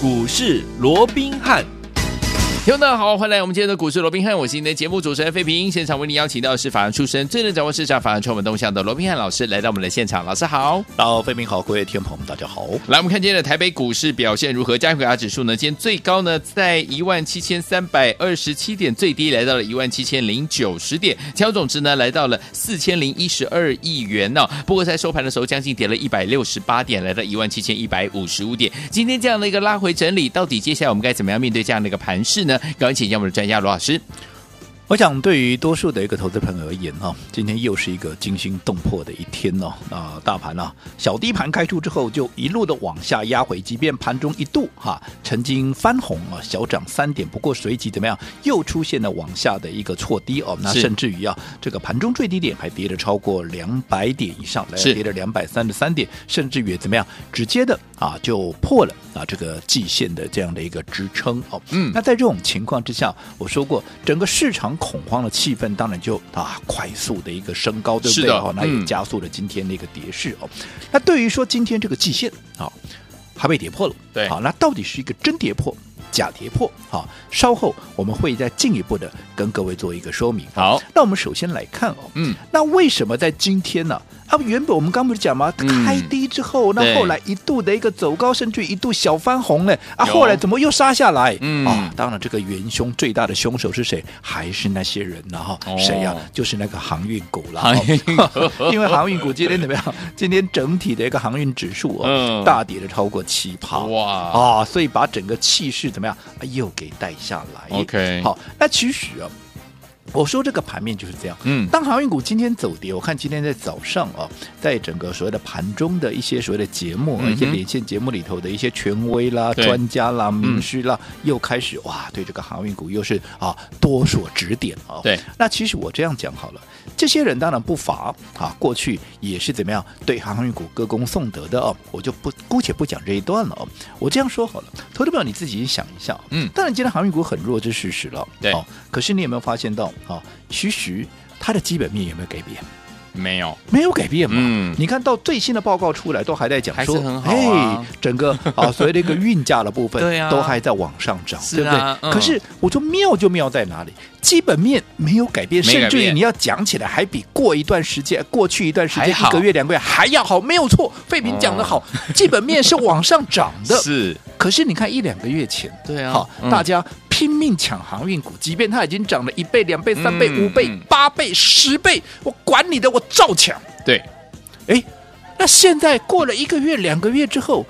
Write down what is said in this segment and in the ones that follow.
股市罗宾汉。听众大家好，欢迎来我们今天的股市罗宾汉，我是您的节目主持人费平。现场为您邀请到的是法案出身、最能掌握市场法案传闻动向的罗宾汉老师，来到我们的现场。老师好，大家好，费平好，各位听众朋友们，大家好。来，我们看今天的台北股市表现如何？加权指数呢？今天最高呢在一万七千三百二十七点，最低来到了一万七千零九十点，成交总值呢来到了四千零一十二亿元呢、哦。不过在收盘的时候，将近跌了一百六十八点，来到一万七千一百五十五点。今天这样的一个拉回整理，到底接下来我们该怎么样面对这样的一个盘势呢？赶紧请教我们的。专家罗老师，我想对于多数的一个投资朋友而言哈，今天又是一个惊心动魄的一天哦。那大盘啊，小低盘开出之后，就一路的往下压回，即便盘中一度哈曾经翻红啊，小涨三点，不过随即怎么样，又出现了往下的一个挫低哦。那甚至于啊，这个盘中最低点还跌了超过两百点以上，来跌了两百三十三点，甚至于怎么样，直接的啊就破了。啊，这个季线的这样的一个支撑哦，嗯，那在这种情况之下，我说过，整个市场恐慌的气氛当然就啊快速的一个升高，对不对？哦，那也加速了今天的一个跌势哦。那对于说今天这个季线啊，它被跌破了，对，好，那到底是一个真跌破、假跌破？好，稍后我们会再进一步的跟各位做一个说明。好，那我们首先来看哦，嗯，那为什么在今天呢？啊，原本我们刚不是讲吗？开低之后，嗯、那后来一度的一个走高，甚至一度小翻红呢。啊，后来怎么又杀下来？嗯啊，当然这个元凶最大的凶手是谁？还是那些人呢？哈，谁呀？就是那个航运股了。航运 因为航运股今天怎么样？今天整体的一个航运指数啊，嗯、大跌了超过七趴。哇啊，所以把整个气势怎么样？又给带下来。OK，好，那其实啊。我说这个盘面就是这样，嗯，当航运股今天走跌，我看今天在早上啊，在整个所谓的盘中的一些所谓的节目，嗯、一些连线节目里头的一些权威啦、专家啦、名师啦，嗯、又开始哇，对这个航运股又是啊多所指点啊。对，那其实我这样讲好了，这些人当然不乏啊，过去也是怎么样对航运股歌功颂德的哦，我就不姑且不讲这一段了哦。我这样说好了，投资朋友你自己想一下，嗯，当然今天航运股很弱，这是事实了，对、哦，可是你有没有发现到？啊，其实它的基本面有没有改变？没有，没有改变嘛。嗯，你看到最新的报告出来，都还在讲说，啊、哎，整个啊，所谓的一个运价的部分，对啊，都还在往上涨，啊、对不对？嗯、可是我说妙就妙在哪里？基本面没有改变，甚至于你要讲起来，还比过一段时间、过去一段时间一个月、两个月还要好，没有错。废品讲的好，嗯、基本面是往上涨的。是，可是你看一两个月前，对啊，好，大家。拼命抢航运股，即便它已经涨了一倍、两倍、三倍、五倍、八倍、十倍，我管你的，我照抢。对，哎，那现在过了一个月、两个月之后，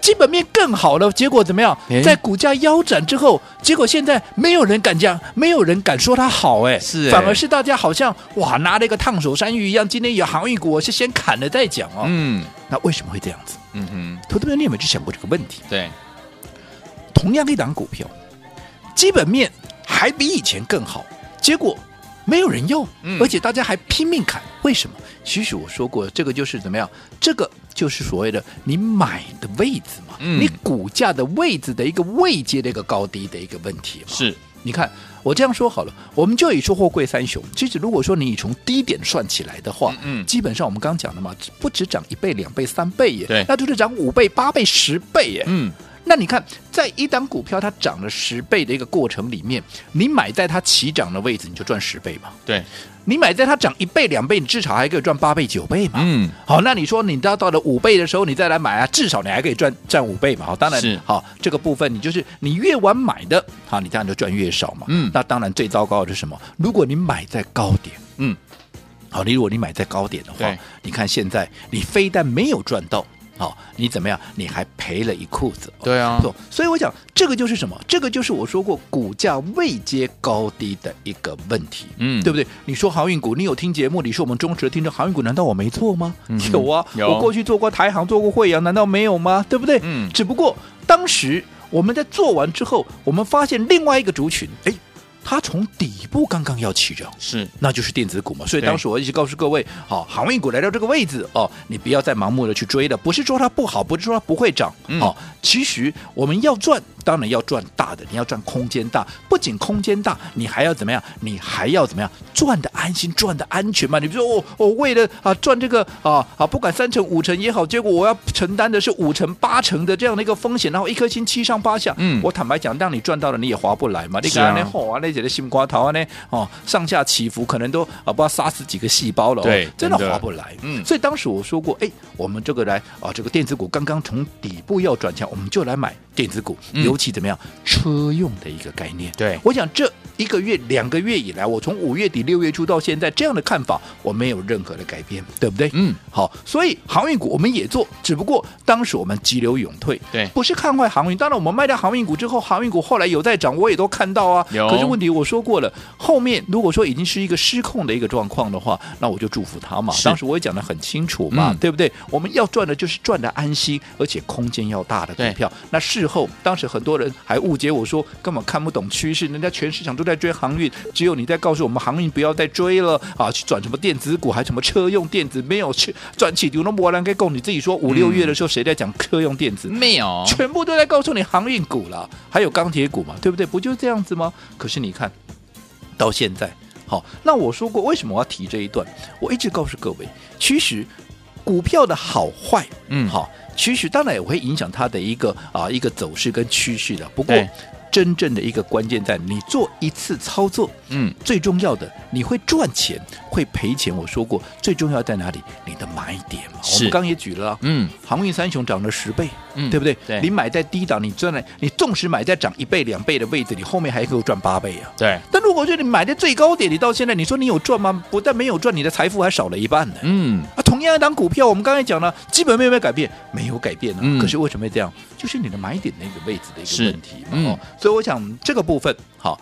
基本面更好了，结果怎么样？在股价腰斩之后，结果现在没有人敢讲，没有人敢说它好，哎，是，反而是大家好像哇，拿了一个烫手山芋一样。今天有航运股，我是先砍了再讲哦。嗯，那为什么会这样子？嗯哼，投资朋友，你有没有去想过这个问题？对，同样一档股票。基本面还比以前更好，结果没有人用，而且大家还拼命砍，为什么？其实我说过，这个就是怎么样？这个就是所谓的你买的位置嘛，你股价的位置的一个位阶的一个高低的一个问题嘛。是，你看我这样说好了，我们就以出货柜三雄，其实如果说你从低点算起来的话，嗯，基本上我们刚刚讲的嘛，不止涨一倍、两倍、三倍耶，对，那就是涨五倍、八倍、十倍耶，嗯。那你看，在一档股票它涨了十倍的一个过程里面，你买在它起涨的位置，你就赚十倍嘛。对，你买在它涨一倍两倍，你至少还可以赚八倍九倍嘛。嗯，好，那你说你到到了五倍的时候，你再来买啊，至少你还可以赚赚五倍嘛。好，当然是好这个部分，你就是你越晚买的，好，你当然就赚越少嘛。嗯，那当然最糟糕的是什么？如果你买在高点，嗯，好，你如果你买在高点的话，你看现在你非但没有赚到。好、哦，你怎么样？你还赔了一裤子。对啊，所以我讲这个就是什么？这个就是我说过股价未接高低的一个问题，嗯，对不对？你说航运股，你有听节目？你说我们忠实的听众，航运股难道我没错吗？嗯、有啊，有我过去做过台航，做过惠阳，难道没有吗？对不对？嗯，只不过当时我们在做完之后，我们发现另外一个族群，哎。它从底部刚刚要起涨，是，那就是电子股嘛。所以当时我一直告诉各位，好对，航运股来到这个位置哦，你不要再盲目的去追了。不是说它不好，不是说它不会涨，嗯、哦，其实我们要赚，当然要赚大的，你要赚空间大。不仅空间大，你还要怎么样？你还要怎么样？赚的安心，赚的安全嘛。你比如说，我、哦、我为了啊赚这个啊啊，不管三成五成也好，结果我要承担的是五成八成的这样的一个风险，然后一颗心七上八下。嗯，我坦白讲，让你赚到了，你也划不来嘛。你看那好啊，那些的西瓜桃啊，呢哦上下起伏，可能都啊不知道杀死几个细胞了。对，真的划不来。嗯，所以当时我说过，哎，我们这个来啊，这个电子股刚刚从底部要转强，我们就来买电子股，尤其怎么样，车用的一个概念。对，我想这一个月、两个月以来，我从五月底、六月初到现在，这样的看法我没有任何的改变，对不对？嗯，好，所以航运股我们也做，只不过当时我们急流勇退，对，不是看坏航运。当然，我们卖掉航运股之后，航运股后来有在涨，我也都看到啊。有，可是问题我说过了，后面如果说已经是一个失控的一个状况的话，那我就祝福他嘛。当时我也讲的很清楚嘛，嗯、对不对？我们要赚的就是赚的安心，而且空间要大的股票。那事后，当时很多人还误解我说根本看不懂趋势，人家全市场都在追航运，只有你在告诉我们航运不要再追了啊，去转什么电子股，还什么车用电子，没有去转起牛龙波兰给供。你自己说五六月的时候谁在讲车用电子？没有，全部都在告诉你航运股了，还有钢铁股嘛，对不对？不就这样子吗？可是你看到现在，好，那我说过为什么我要提这一段？我一直告诉各位，其实股票的好坏，嗯，好，趋势当然也会影响它的一个啊一个走势跟趋势的。不过。真正的一个关键在你做一次操作，嗯，最重要的你会赚钱会赔钱。我说过，最重要在哪里？你的买点嘛。我们刚也举了，嗯，航运三雄涨了十倍，嗯，对不对？对，你买在低档，你赚了，你纵使买在涨一倍两倍的位置，你后面还可以赚八倍啊。对。但如果说你买在最高点，你到现在你说你有赚吗？不但没有赚，你的财富还少了一半呢。嗯。啊，同样一档股票，我们刚才讲了，基本面有没有改变，没有改变呢。嗯。可是为什么会这样？就是你的买点那个位置的一个问题嘛。哦。所以我想这个部分，好，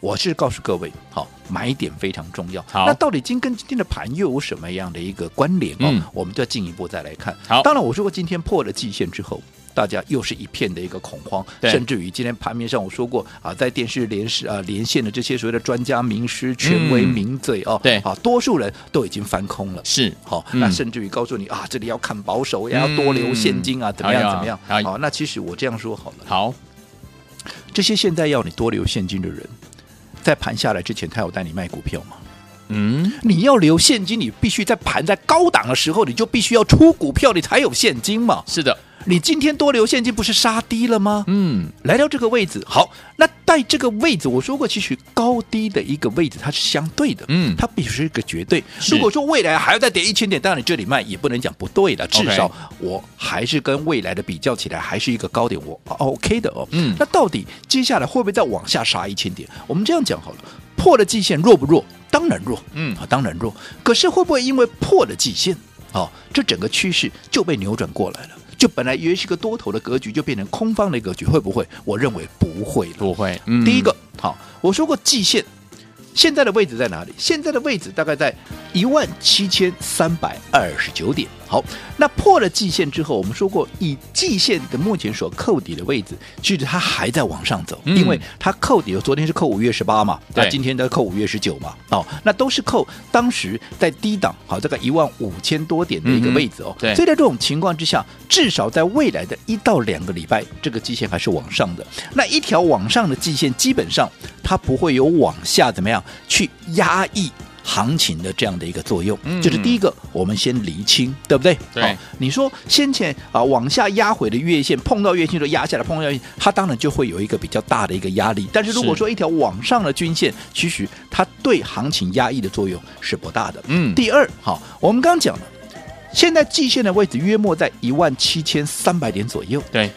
我是告诉各位，好，买点非常重要。好，那到底今跟今天的盘又有什么样的一个关联哦？嗯、我们就要进一步再来看。好，当然我说过，今天破了季线之后，大家又是一片的一个恐慌，甚至于今天盘面上我说过啊，在电视连视啊连线的这些所谓的专家名师、权威名嘴哦，对啊，多数人都已经翻空了。是，好，嗯、那甚至于告诉你啊，这里要看保守，也要多留现金啊，怎么样怎么样？好，那其实我这样说好了。好。这些现在要你多留现金的人，在盘下来之前，他有带你卖股票吗？嗯，你要留现金，你必须在盘在高档的时候，你就必须要出股票，你才有现金嘛。是的。你今天多留现金不是杀低了吗？嗯，来到这个位置，好，那在这个位置，我说过，其实高低的一个位置它是相对的，嗯，它必须是一个绝对。如果说未来还要再跌一千点，当然你这里卖也不能讲不对的，至少我还是跟未来的比较起来，还是一个高点，我 OK 的哦。嗯，那到底接下来会不会再往下杀一千点？我们这样讲好了，破了季线弱不弱？当然弱，嗯啊，当然弱。可是会不会因为破了季线，哦，这整个趋势就被扭转过来了？就本来以为是个多头的格局，就变成空方的格局，会不会？我认为不会，不会。嗯、第一个，好，我说过季线。现在的位置在哪里？现在的位置大概在一万七千三百二十九点。好，那破了季线之后，我们说过，以季线的目前所扣底的位置，其实它还在往上走，嗯、因为它扣底，昨天是扣五月十八嘛，对，那今天的扣五月十九嘛，哦，那都是扣当时在低档，好，这个一万五千多点的一个位置哦。所以在这种情况之下，至少在未来的一到两个礼拜，这个季线还是往上的。那一条往上的季线，基本上它不会有往下怎么样去压抑。行情的这样的一个作用，嗯、就是第一个，我们先厘清，对不对？对、哦。你说先前啊往下压回的月线碰到月线就压下来，碰到月线，它当然就会有一个比较大的一个压力。但是如果说一条往上的均线，其实它对行情压抑的作用是不大的。嗯。第二，好、哦，我们刚刚讲了，现在季线的位置约莫在一万七千三百点左右。对。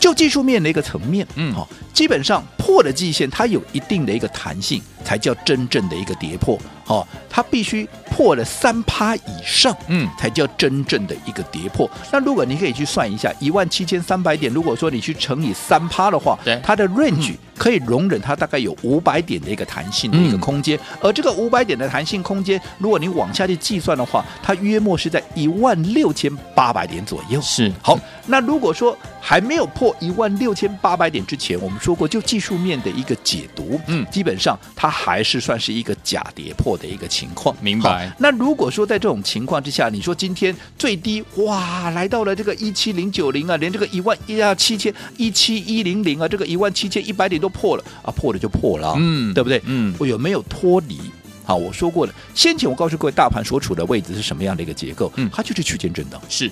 就技术面的一个层面，嗯，好，基本上破了季线，它有一定的一个弹性，才叫真正的一个跌破。哦，它必须破了三趴以上，嗯，才叫真正的一个跌破。那如果你可以去算一下，一万七千三百点，如果说你去乘以三趴的话，对，它的 range 可以容忍它大概有五百点的一个弹性的一个空间。而这个五百点的弹性空间，如果你往下去计算的话，它约莫是在一万六千八百点左右。是，好，那如果说还没有破一万六千八百点之前，我们说过就技术面的一个解读，嗯，基本上它还是算是一个假跌破的一个情况，明白？那如果说在这种情况之下，你说今天最低哇，来到了这个一七零九零啊，连这个一万一啊七千一七一零零啊，这个一万七千一百点都破了啊，破了就破了，嗯，对不对？嗯，我有没有脱离？好，我说过了，先前我告诉各位，大盘所处的位置是什么样的一个结构？嗯。它就是区间震荡，是。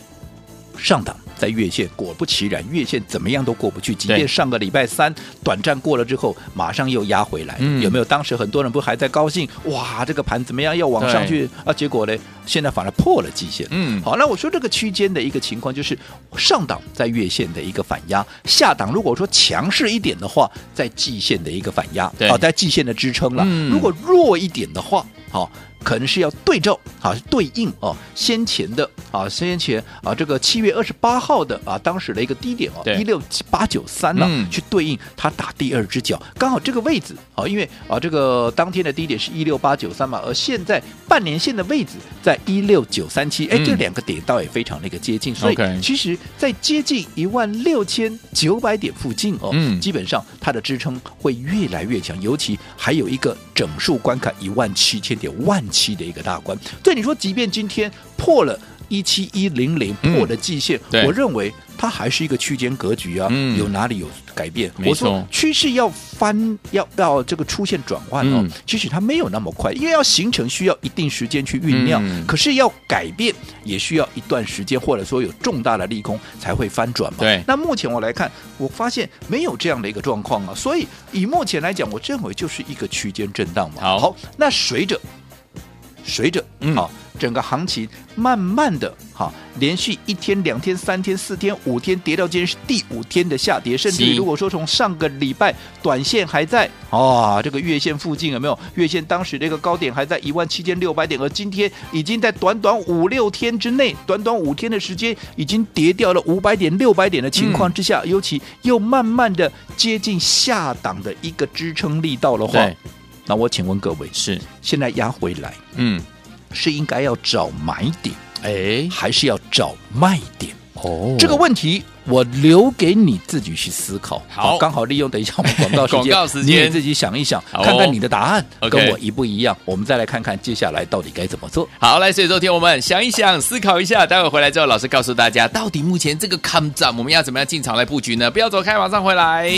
上档在月线，果不其然，月线怎么样都过不去。即便上个礼拜三短暂过了之后，马上又压回来，嗯有没有？当时很多人不还在高兴，哇，这个盘怎么样要往上去啊？结果呢，现在反而破了季线。嗯好，那我说这个区间的一个情况就是上档在月线的一个反压，下档如果说强势一点的话，在季线的一个反压，对好，在季线的支撑了。嗯如果弱一点的话，好。可能是要对照啊，对应哦，先前的啊，先前啊，这个七月二十八号的啊，当时的一个低点哦，对。一六八九三呢嗯，去对应它打第二只脚，刚好这个位置啊，因为啊，这个当天的低点是一六八九三嘛，而现在半年线的位置在一六九三七，哎，嗯这两个点倒也非常的一个接近，所以其实，在接近一万六千九百点附近哦，嗯。基本上它的支撑会越来越强，尤其还有一个整数关卡一万七千点，万七的一个大关。对你说，即便今天破了一七一零零，嗯。破的季线，对。我认为它还是一个区间格局啊，嗯。有哪里有改变？没错。我说趋势要翻，要要这个出现转换哦，嗯。其实它没有那么快，因为要形成需要一定时间去酝酿，嗯。可是要改变也需要一段时间，或者说有重大的利空才会翻转嘛。对。那目前我来看，我发现没有这样的一个状况啊，所以以目前来讲，我认为就是一个区间震荡嘛。好。那随着随着嗯。好、整个行情慢慢的哈，连续一天、两天、三天、四天、五天跌到今天是第五天的下跌，甚至是如果说从上个礼拜短线还在啊、这个月线附近有没有？月线当时这个高点还在一万七千六百点，而今天已经在短短五六天之内，短短五天的时间已经跌掉了五百点、六百点的情况之下，尤其又慢慢的接近下档的一个支撑力道的话，那我请问各位，是，现在压回来？嗯，是应该要找买点，哎，还是要找卖点？哦这个问题我留给你自己去思考。好刚好利用等一下我们广告时间，广告时间你自己想一想，看看你的答案跟我一不一样。我们再来看看接下来到底该怎么做。好，来，所以昨天我们想一想，思考一下，待会回来之后，老师告诉大家，到底目前这个抗战我们要怎么样进场来布局呢？不要走开，马上回来。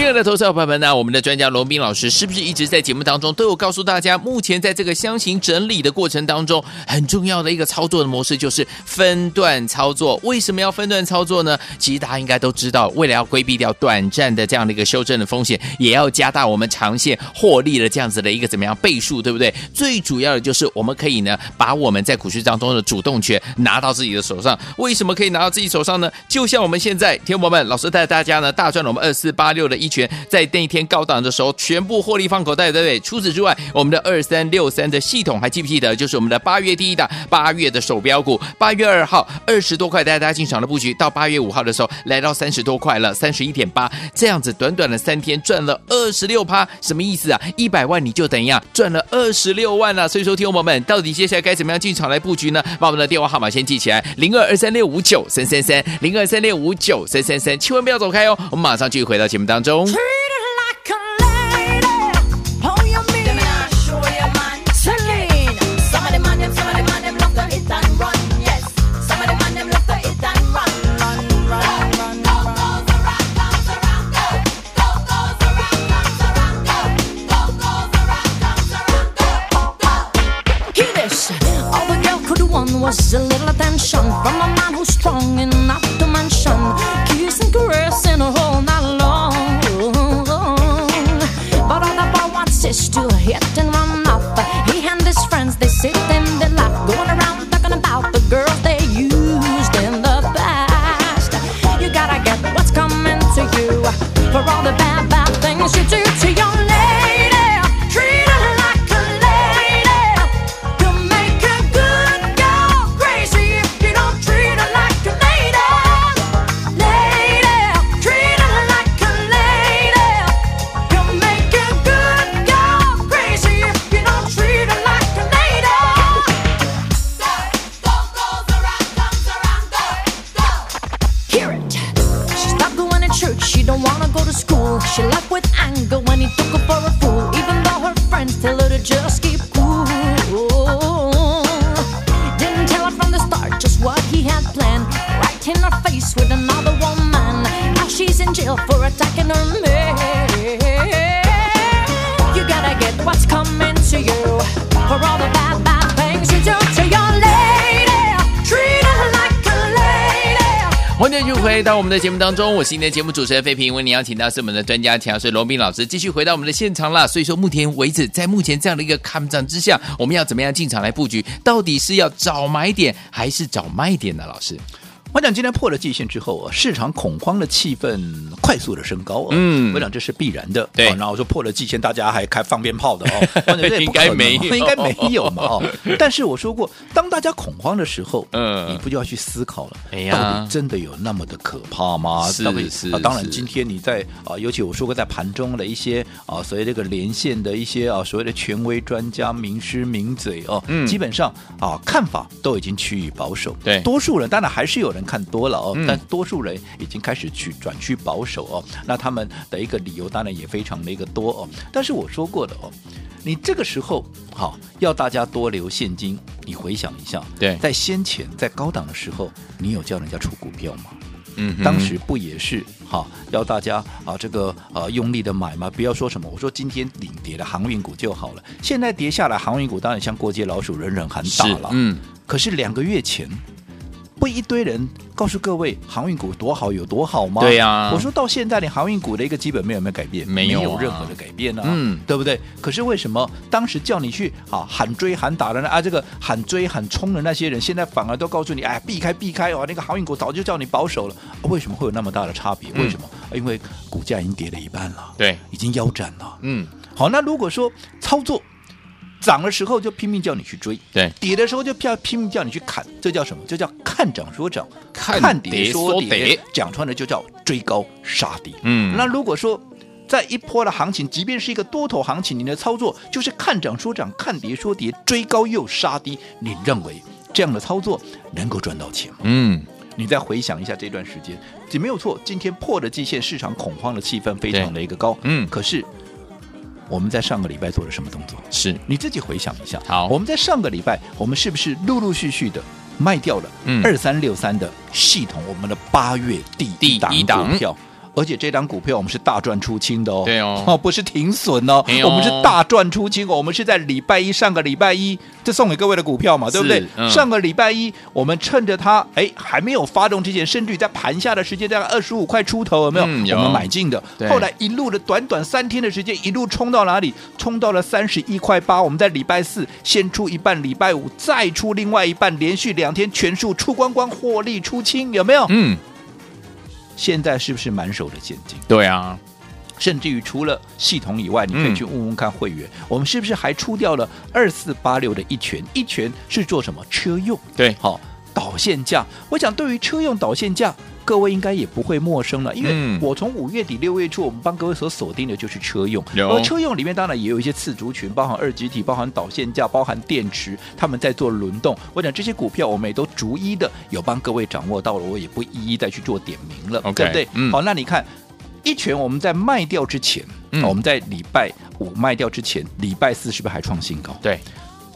亲爱的投资者朋友们呢，我们的专家罗斌老师是不是一直在节目当中都有告诉大家，目前在这个箱型整理的过程当中，很重要的一个操作的模式就是分段操作。为什么要分段操作呢？其实大家应该都知道，为了要规避掉短暂的这样的一个修正的风险，也要加大我们长线获利的这样子的一个怎么样倍数，对不对？最主要的就是我们可以呢，把我们在股市当中的主动权拿到自己的手上。为什么可以拿到自己手上呢？就像我们现在，听众朋友们，老师带大家呢大赚了我们二四八六的一拳，在那一天高档的时候，全部获利放口袋，对不对？除此之外，我们的二三六三的系统还记不记得？就是我们的八月第一档，八月的手标股，八月二号二十多块带大家进场的布局，到八月五号的时候来到三十多块了，三十一点八，这样子短短的三天赚了二十六趴，什么意思啊？一百万你就等于啊赚了二十六万了、所以说，听朋友们，到底接下来该怎么样进场来布局呢？把我们的电话号码先记起来，零二二三六五九三三三，零二三六五九三三三，千万不要走开哦，我们马上继续回到节目当中。know. 在我们的节目当中，我是今天的节目主持人费平，为您邀请到是我们的专家强师罗宾老师，继续回到我们的现场啦。所以说，目前为止，在目前这样的一个看涨之下，我们要怎么样进场来布局？到底是要找买点还是找卖点呢？老师？我讲今天破了季线之后啊，市场恐慌的气氛快速的升高啊，嗯我讲这是必然的。对哦然后说破了季线，大家还开放鞭炮的哦，这也不应该没有 应该没有嘛哦。但是我说过，当大家恐慌的时候，嗯你不就要去思考了？哎呀到底真的有那么的可怕吗？是到底是啊，当然今天你在啊，尤其我说过，在盘中的一些啊，所谓这个连线的一些啊，所谓的权威专家、名师名嘴哦，嗯基本上啊，看法都已经趋于保守。对多数人当然还是有人看多了哦，嗯但多数人已经开始去转去保守哦。那他们的一个理由当然也非常的一个多哦。但是我说过的哦，你这个时候好要大家多留现金，你回想一下，对在先前在高档的时候，你有叫人家出股票吗？嗯当时不也是哈要大家啊这个呃用力的买吗？不要说什么，我说今天领跌的航运股就好了。现在跌下来，航运股当然像过街老鼠，人人喊打了。嗯，可是两个月前，不一堆人告诉各位航运股多好有多好吗？对呀我说到现在，你航运股的一个基本面有没有改变？没有啊任何的改变啊，嗯对不对？可是为什么当时叫你去啊喊追喊打的呢？啊，这个喊追喊冲的那些人，现在反而都告诉你，哎，避开避开哦，那个航运股早就叫你保守了。啊为什么会有那么大的差别？嗯为什么？啊因为股价已经跌了一半了，对，已经腰斩了。嗯，好，那如果说操作涨的时候就拼命叫你去追，对，跌的时候就拼拼命叫你去砍，这叫什么？这叫看涨说涨，看跌跌说跌，讲穿了就叫追高杀跌。嗯那如果说在一波的行情，即便是一个多头行情，你的操作就是看涨说涨，看跌说跌，追高又杀低，你认为这样的操作能够赚到钱吗？嗯，你再回想一下这段时间，也没有错。今天破的季线，市场恐慌的气氛非常的一个高。嗯可是我们在上个礼拜做了什么动作？是，你自己回想一下。好我们在上个礼拜，我们是不是陆陆续续的卖掉了嗯二三六三的系统？我们的八月第第一档股票。而且这张股票我们是大赚出清的哦，对哦不是停损哦，我们是大赚出清哦，我们是在礼拜一上个礼拜一这送给各位的股票嘛，对不对？嗯上个礼拜一我们趁着它哎还没有发动之前，甚至于在盘下的时间大概二十五块出头，有没有？嗯有我们买进的对，后来一路的短短三天的时间，一路冲到哪里？冲到了三十一块八。我们在礼拜四先出一半，礼拜五再出另外一半，连续两天全数出光光，获利出清，有没有？嗯，现在是不是满手的现金？对啊，甚至于除了系统以外，你可以嗯去问问看会员，我们是不是还出掉了二四八六的一拳？一拳是做什么？车用。对，好，导线架。我想对于车用导线架，各位应该也不会陌生了，因为嗯我从五月底六月初，我们帮各位所锁定的就是车用。有而车用里面当然也有一些次族群，包含二极体，包含导线架，包含电池，他们在做轮动。我讲这些股票我们也都逐一的有帮各位掌握到了，我也不一一再去做点名了 OK，对不对？嗯好，那你看。一拳我们在卖掉之前，嗯我们在礼拜五卖掉之前，礼拜四是不是还创新高？对，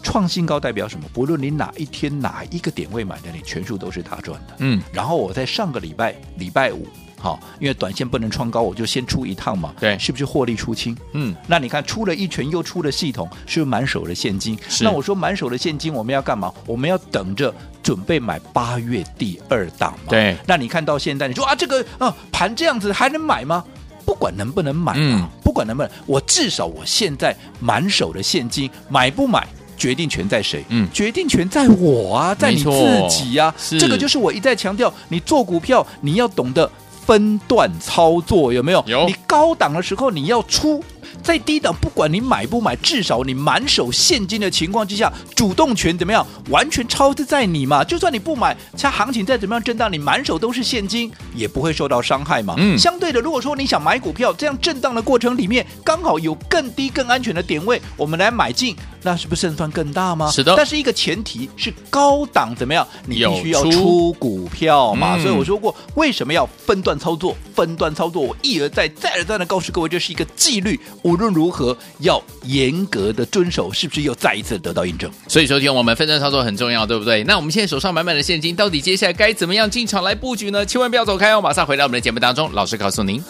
创新高代表什么？不论你哪一天哪一个点位买的，你全数都是大赚的。嗯，然后我在上个礼拜礼拜五，好，因为短线不能创高，我就先出一趟嘛。对是不是获利出清？嗯，那你看出了一拳又出了系统，是不是满手的现金？是那我说满手的现金，我们要干嘛？我们要等着准备买八月第二档嘛。对那你看到现在，你说啊，这个啊盘这样子还能买吗？不管能不能买、啊，嗯不管能不能，我至少我现在满手的现金，买不买？决定权在谁？嗯决定权在我啊，在你自己啊。这个就是我一再强调，你做股票你要懂得分段操作，有没有？有你高档的时候你要出。在低档，不管你买不买，至少你满手现金的情况之下，主动权怎么样？完全超支在你嘛。就算你不买，它行情再怎么样震荡，你满手都是现金，也不会受到伤害嘛。嗯相对的，如果说你想买股票，这样震荡的过程里面，刚好有更低、更安全的点位，我们来买进。那是不是胜算更大吗？是的但是一个前提是高档怎么样？你必须要出出股票嘛。嗯所以我说过，为什么要分段操作？分段操作，我一而再、再而三的告诉各位，这是一个纪律，无论如何要严格的遵守，是不是又再一次得到印证？所以说，听我们分段操作很重要，对不对？那我们现在手上满满的现金，到底接下来该怎么样进场来布局呢？千万不要走开哦，马上回到我们的节目当中，老师告诉您。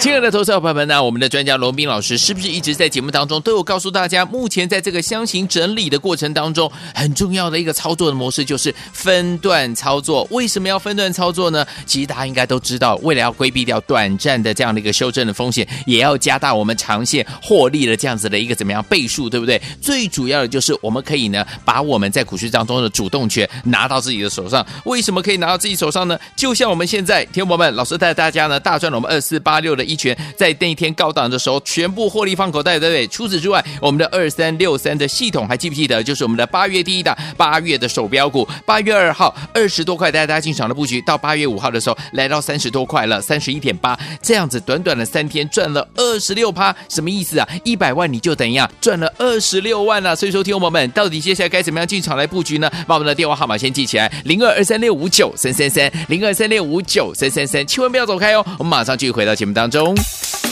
15. 爱的投资者朋友们呢，我们的专家罗斌老师是不是一直在节目当中都有告诉大家，目前在这个箱型整理的过程当中，很重要的一个操作的模式就是分段操作。为什么要分段操作呢？其实大家应该都知道，为了要规避掉短暂的这样的一个修正的风险，也要加大我们长线获利的这样子的一个怎么样倍数，对不对？最主要的就是我们可以呢，把我们在股市当中的主动权拿到自己的手上。为什么可以拿到自己手上呢？就像我们现在，听众朋友们，老师带大家呢大赚了我们二四八六的一拳，在那一天高档的时候，全部获利放口袋，对不对？除此之外，我们的二三六三的系统还记不记得？就是我们的八月第一档，八月的手标股，八月二号二十多块带大家进场的布局，到八月五号的时候来到三十多块了，三十一点八，这样子短短的三天赚了二十六趴，什么意思啊？一百万你就等于啊赚了二十六万了。所以说，听众友们，到底接下来该怎么样进场来布局呢？把我们的电话号码先记起来，零二二三六五九三三三，零二三六五九三三三，千万不要走开哦，我们马上继续回到节目当中。week.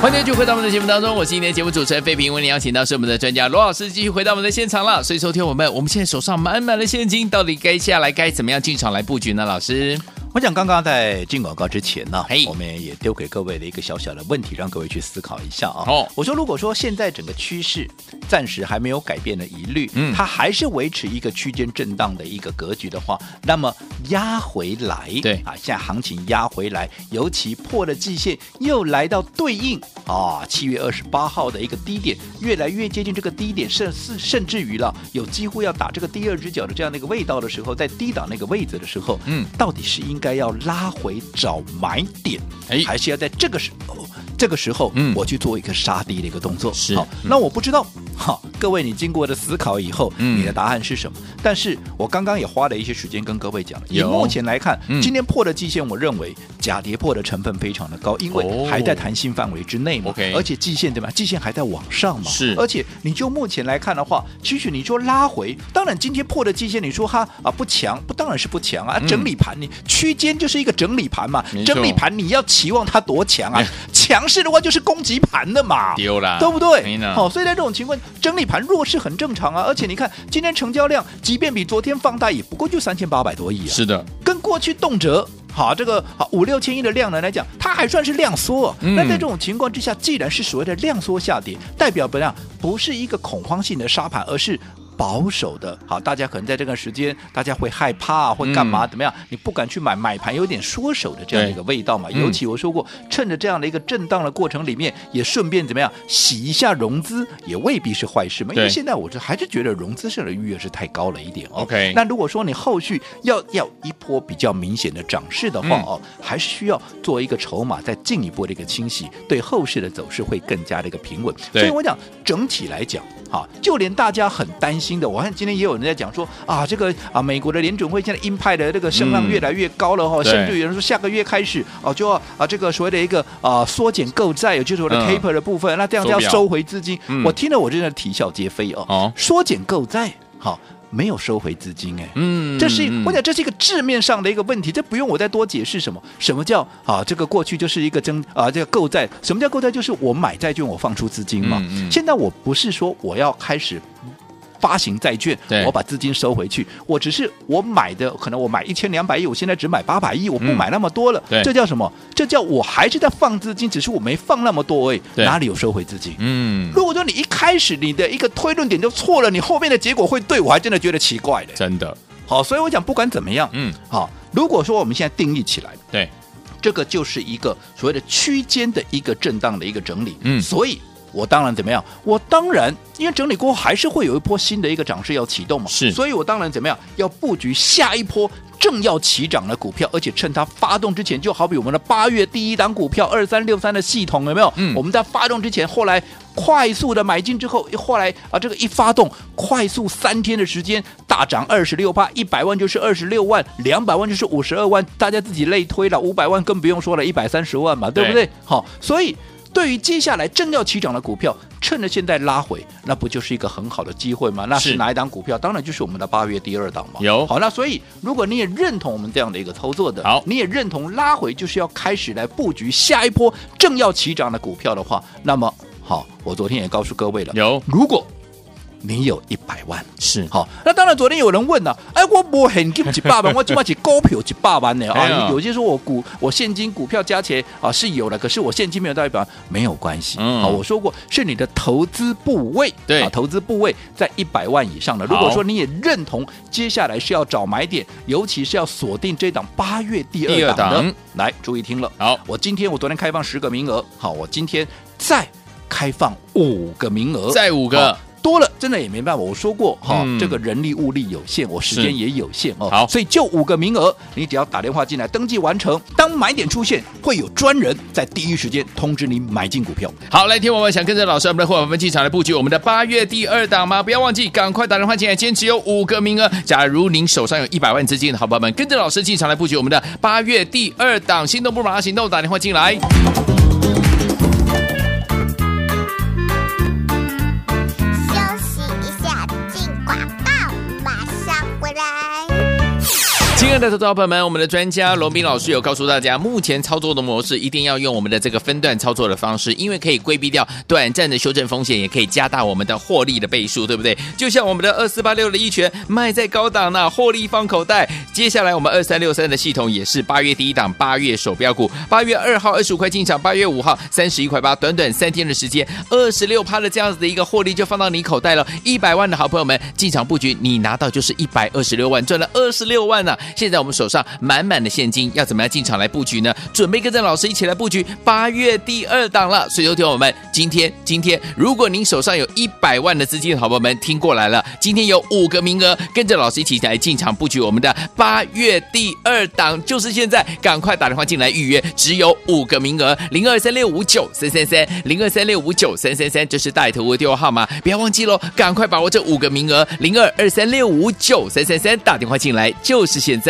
欢迎继续回到我们的节目当中，我是今天节目主持人费平，为您邀请到是我们的专家罗老师，继续回到我们的现场了。所以，收听我们，我们现在手上满满的现金，到底该下来该怎么样进场来布局呢？老师？我想刚刚在进广告之前呢嘿，我们也丢给各位的一个小小的问题，让各位去思考一下啊。哦。我说如果说现在整个趋势暂时还没有改变的疑虑，嗯。它还是维持一个区间震荡的一个格局的话，那么压回来，对。啊，现在行情压回来，尤其破了季线，又来到对应啊七月二十八号的一个低点，越来越接近这个低点，甚至甚至于了有几乎要打这个第二只脚的这样的一个味道的时候，在低档那个位置的时候，嗯。到底是应该要拉回找买点，哎。还是要在这个时候，这个时候，嗯。我去做一个杀低的一个动作？是。好，那我不知道，好，各位你经过的思考以后，嗯。你的答案是什么？但是我刚刚也花了一些时间跟各位讲了，以目前来看，嗯。今天破的季线，我认为假跌破的成分非常的高，因为哦。还在弹性范围之内嘛 OK 而且季线对吧？季线还在往上嘛，是。而且你就目前来看的话，其实你说拉回，当然今天破的季线，你说哈啊不强，不当然是不强啊，嗯。整理盘你区间就是一个整理盘嘛整理盘你要期望它多强啊？哎？强势的话就是攻击盘的嘛，丢了。对不对？没呢？好、所以在这种情况，整理盘弱势很正常啊。而且你看今天成交量，即便比昨天放大，也不过就三千八百多亿啊，是的，跟过去动辄。好，这个好五六千亿的量能来讲，它还算是量缩。嗯那在这种情况之下，既然是所谓的量缩下跌，代表不量不是一个恐慌性的杀盘，而是保守的，好，大家可能在这段时间，大家会害怕，会干嘛？怎么样？你不敢去买，买盘有点缩手的这样的一个味道嘛。尤其我说过，趁着这样的一个震荡的过程里面，也顺便怎么样洗一下融资，也未必是坏事嘛。因为现在我这还是觉得融资上的预约是太高了一点哦。OK，那如果说你后续要要一波比较明显的涨势的话哦，还是需要做一个筹码再进一步的一个清洗，对后市的走势会更加的一个平稳。所以我讲整体来讲。哈，就连大家很担心的，我看今天也有人在讲说啊，这个啊，美国的联准会现在鹰派的这个声浪越来越高了哈、哦，嗯、甚至有人说下个月开始哦、啊，就要啊这个所谓的一个啊缩减购债，也就是我的 taper 的部分，嗯、那这样就要收回资金。嗯、我听了我真的啼笑皆非哦，哦缩减购债，好。没有收回资金哎，嗯，这是我讲这是一个字面上的一个问题，这不用我再多解释什么。什么叫啊？这个过去就是一个增啊，这个购债。什么叫购债？就是我买债券，我放出资金嘛。嗯嗯、现在我不是说我要开始。发行债券，我把资金收回去，我只是我买的，可能我买一千两百亿，我现在只买八百亿，我不买那么多了，嗯、这叫什么？这叫我还是在放资金，只是我没放那么多，哎，哪里有收回资金？嗯，如果说你一开始你的一个推论点就错了，你后面的结果会对，我还真的觉得奇怪的，真的。好，所以我讲不管怎么样，嗯，好，如果说我们现在定义起来，对，这个就是一个所谓的区间的一个震荡的一个整理，嗯，所以。我当然怎么样？我当然，因为整理过后还是会有一波新的一个涨势要启动嘛，是，所以我当然怎么样？要布局下一波正要起涨的股票，而且趁它发动之前，就好比我们的八月第一档股票二三六三的系统有没有？嗯，我们在发动之前，后来快速的买进之后，后来啊这个一发动，快速三天的时间大涨二十六趴，一百万就是二十六万，两百万就是五十二万，大家自己类推了，五百万更不用说了，一百三十万嘛，对不对？对好，所以。对于接下来正要起涨的股票，趁着现在拉回，那不就是一个很好的机会吗？那是哪一档股票？当然就是我们的八月第二档嘛。有。好，那所以如果你也认同我们这样的一个操作的，好，你也认同拉回就是要开始来布局下一波正要起涨的股票的话，那么好，我昨天也告诉各位了，有，如果。你有一百万是好，那当然昨天有人问了，哎，我不很给几百万，我起码几高票几百万呢啊？有些说我股我现金股票加起来啊是有的，可是我现金没有到一百万，没有关系。好，我说过是你的投资部位，对啊，投资部位在一百万以上的。如果说你也认同接下来是要找买点，尤其是要锁定这档八月第二档的，来注意听了。好，我今天我昨天开放十个名额，好，我今天再开放五个名额，再五个。多了真的也没办法，我说过哈，嗯、这个人力物力有限，我时间也有限哦。好，所以就五个名额，你只要打电话进来登记完成，当买点出现，会有专人在第一时间通知你买进股票。好，来听我们想跟着老师我们的伙伴们进场来布局我们的八月第二档吗？不要忘记，赶快打电话进来，今天只有五个名额。假如您手上有一百万资金的好朋友们，跟着老师进场来布局我们的八月第二档，心动不马上行动，打电话进来。亲爱的投资朋友们，我们的专家罗宾老师有告诉大家，目前操作的模式一定要用我们的这个分段操作的方式，因为可以规避掉短暂的修正风险，也可以加大我们的获利的倍数，对不对？就像我们的二四八六的一拳卖在高档呢，获利放口袋。接下来我们二三六三的系统也是八月第一档，八月首标股，八月二号二十五块进场，八月五号三十一块八，短短三天的时间，二十六趴的这样子的一个获利就放到你口袋了。一百万的好朋友们进场布局，你拿到就是一百二十六万，赚了二十六万呢、现在我们手上满满的现金，要怎么样进场来布局呢？准备跟着老师一起来布局八月第二档了。所以，有听我们今天今天，如果您手上有一百万的资金，好朋友们听过来了，今天有五个名额，跟着老师一起来进场布局我们的八月第二档，就是现在，赶快打电话进来预约，只有五个名额，零二三六五九三三三，零二三六五九三三三，这是带头的电话号码，不要忘记喽，赶快把握这五个名额，零二二三六五九三三三，打电话进来就是现在。